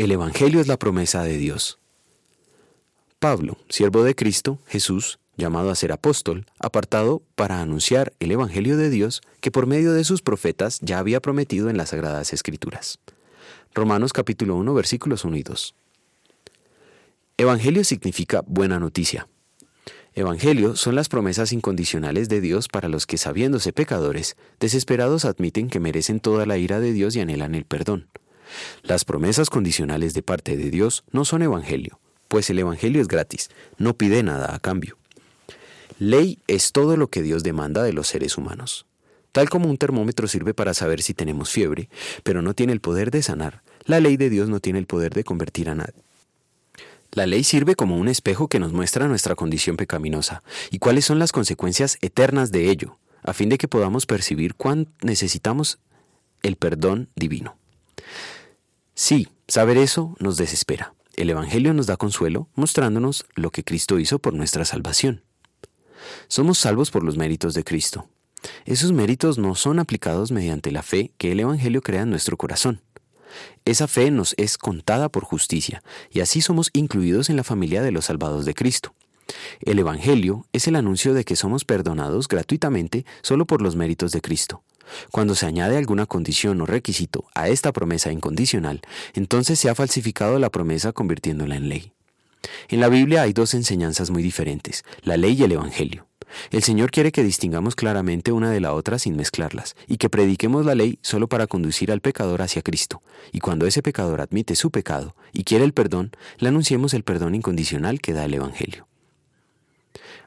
El Evangelio es la promesa de Dios. Pablo, siervo de Cristo, Jesús, llamado a ser apóstol, apartado para anunciar el Evangelio de Dios que por medio de sus profetas ya había prometido en las Sagradas Escrituras. Romanos capítulo 1 versículos 1 y 2. Evangelio significa buena noticia. Evangelio son las promesas incondicionales de Dios para los que, sabiéndose pecadores, desesperados admiten que merecen toda la ira de Dios y anhelan el perdón. Las promesas condicionales de parte de Dios no son Evangelio, pues el Evangelio es gratis, no pide nada a cambio. Ley es todo lo que Dios demanda de los seres humanos. Tal como un termómetro sirve para saber si tenemos fiebre, pero no tiene el poder de sanar, la ley de Dios no tiene el poder de convertir a nadie. La ley sirve como un espejo que nos muestra nuestra condición pecaminosa y cuáles son las consecuencias eternas de ello, a fin de que podamos percibir cuán necesitamos el perdón divino. Sí, saber eso nos desespera. El Evangelio nos da consuelo mostrándonos lo que Cristo hizo por nuestra salvación. Somos salvos por los méritos de Cristo. Esos méritos no son aplicados mediante la fe que el Evangelio crea en nuestro corazón. Esa fe nos es contada por justicia, y así somos incluidos en la familia de los salvados de Cristo. El Evangelio es el anuncio de que somos perdonados gratuitamente solo por los méritos de Cristo. Cuando se añade alguna condición o requisito a esta promesa incondicional, entonces se ha falsificado la promesa convirtiéndola en ley. En la Biblia hay dos enseñanzas muy diferentes, la ley y el Evangelio. El Señor quiere que distingamos claramente una de la otra sin mezclarlas, y que prediquemos la ley solo para conducir al pecador hacia Cristo, y cuando ese pecador admite su pecado y quiere el perdón, le anunciemos el perdón incondicional que da el Evangelio.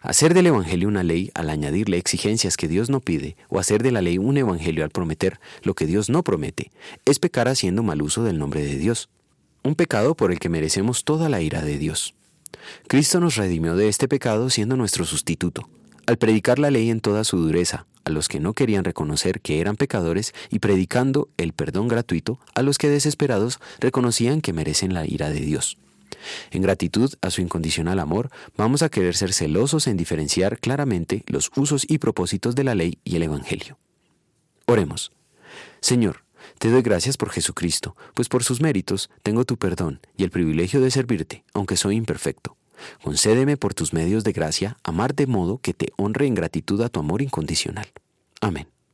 Hacer del Evangelio una ley al añadirle exigencias que Dios no pide, o hacer de la ley un Evangelio al prometer lo que Dios no promete, es pecar haciendo mal uso del nombre de Dios. Un pecado por el que merecemos toda la ira de Dios. Cristo nos redimió de este pecado siendo nuestro sustituto, al predicar la ley en toda su dureza a los que no querían reconocer que eran pecadores y predicando el perdón gratuito a los que desesperados reconocían que merecen la ira de Dios. En gratitud a su incondicional amor, vamos a querer ser celosos en diferenciar claramente los usos y propósitos de la ley y el Evangelio. Oremos. Señor, te doy gracias por Jesucristo, pues por sus méritos tengo tu perdón y el privilegio de servirte, aunque soy imperfecto. Concédeme por tus medios de gracia amar de modo que te honre en gratitud a tu amor incondicional. Amén.